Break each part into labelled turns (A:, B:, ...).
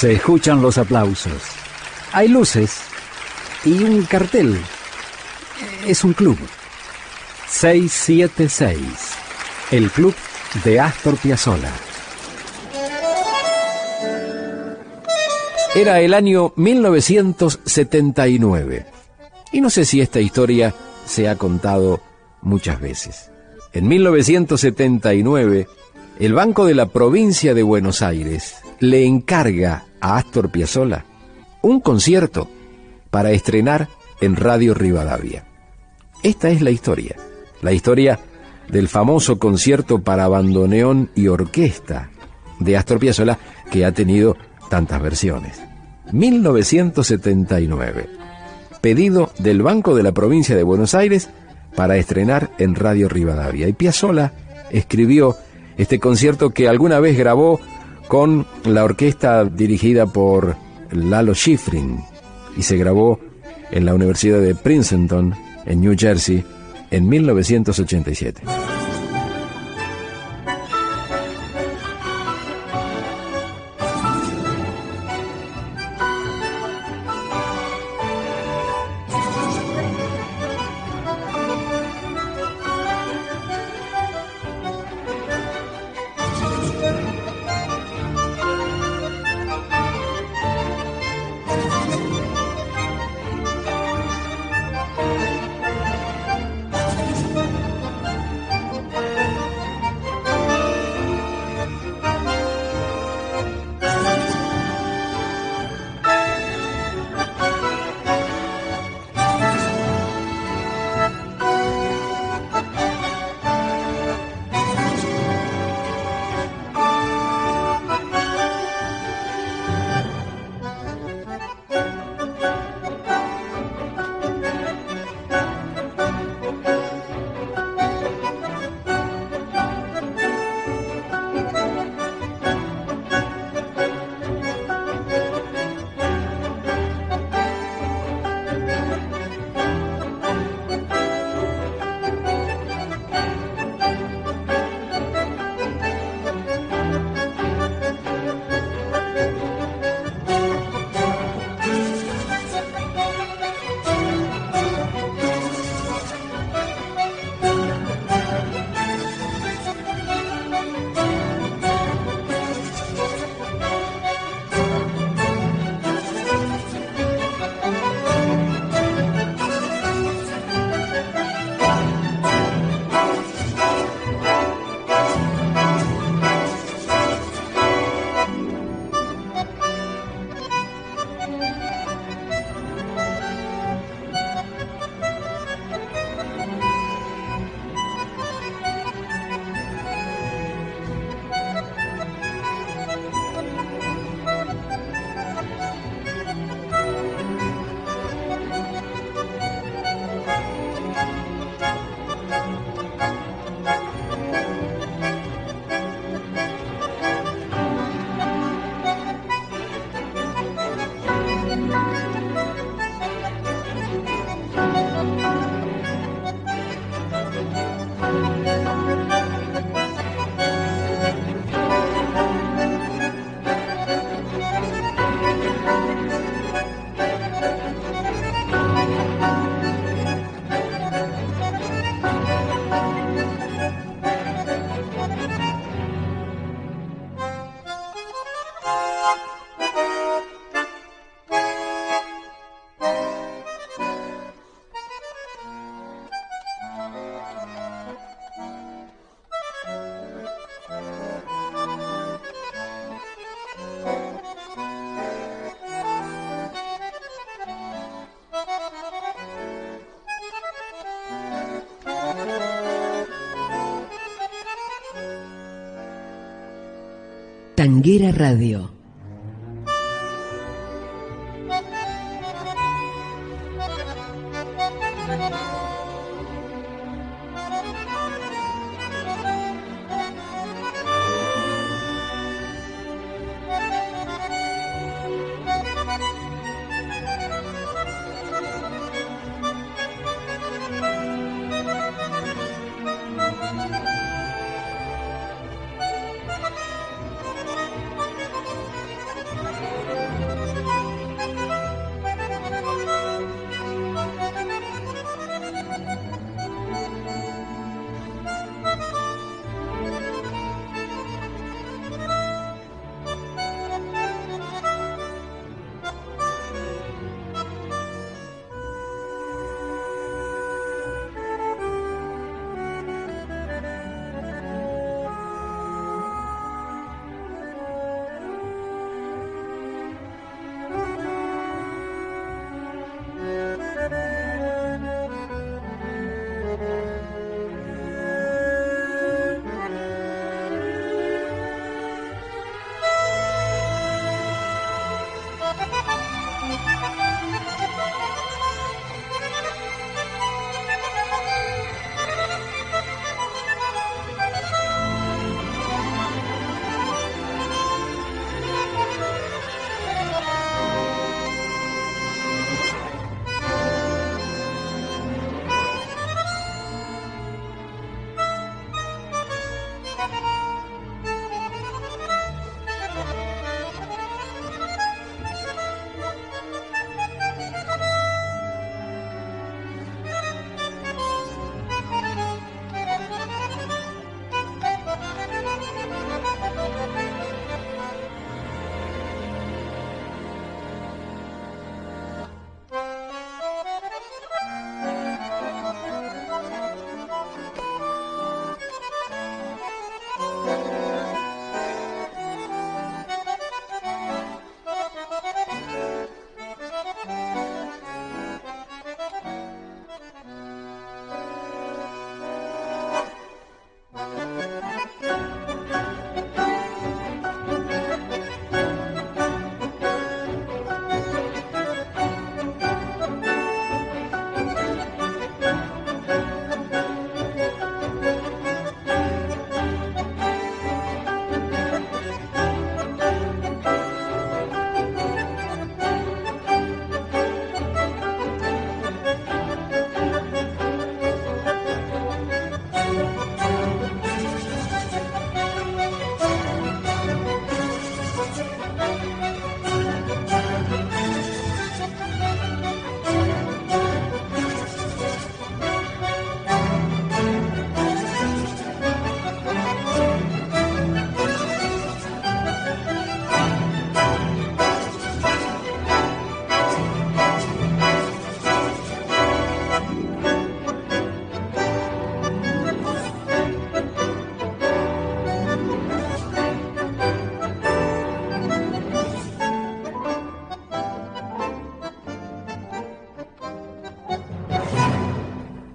A: Se escuchan los aplausos. Hay luces y un cartel. Es un club. 676. El club de Astor Piazzolla. Era el año 1979. Y no sé si esta historia se ha contado muchas veces. En 1979, el Banco de la Provincia de Buenos Aires le encarga a Astor Piazzolla un concierto para estrenar en Radio Rivadavia. Esta es la historia, la historia del famoso concierto para bandoneón y orquesta de Astor Piazzolla que ha tenido tantas versiones. 1979. Pedido del Banco de la Provincia de Buenos Aires para estrenar en Radio Rivadavia. Y Piazzolla escribió este concierto que alguna vez grabó con la orquesta dirigida por Lalo Schifrin y se grabó en la Universidad de Princeton, en New Jersey, en 1987.
B: Tanguera Radio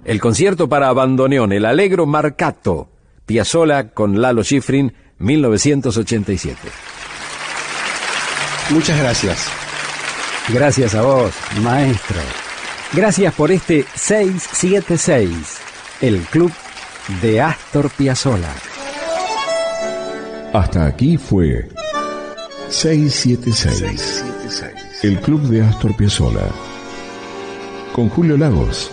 A: El concierto para bandoneón, el Allegro Marcato, Piazzolla con Lalo Schifrin, 1987.
C: Muchas gracias.
D: Gracias a vos, maestro. Gracias por este 676, el club de Astor Piazzolla.
E: Hasta aquí fue 676, el club de Astor Piazzolla. Con Julio Lagos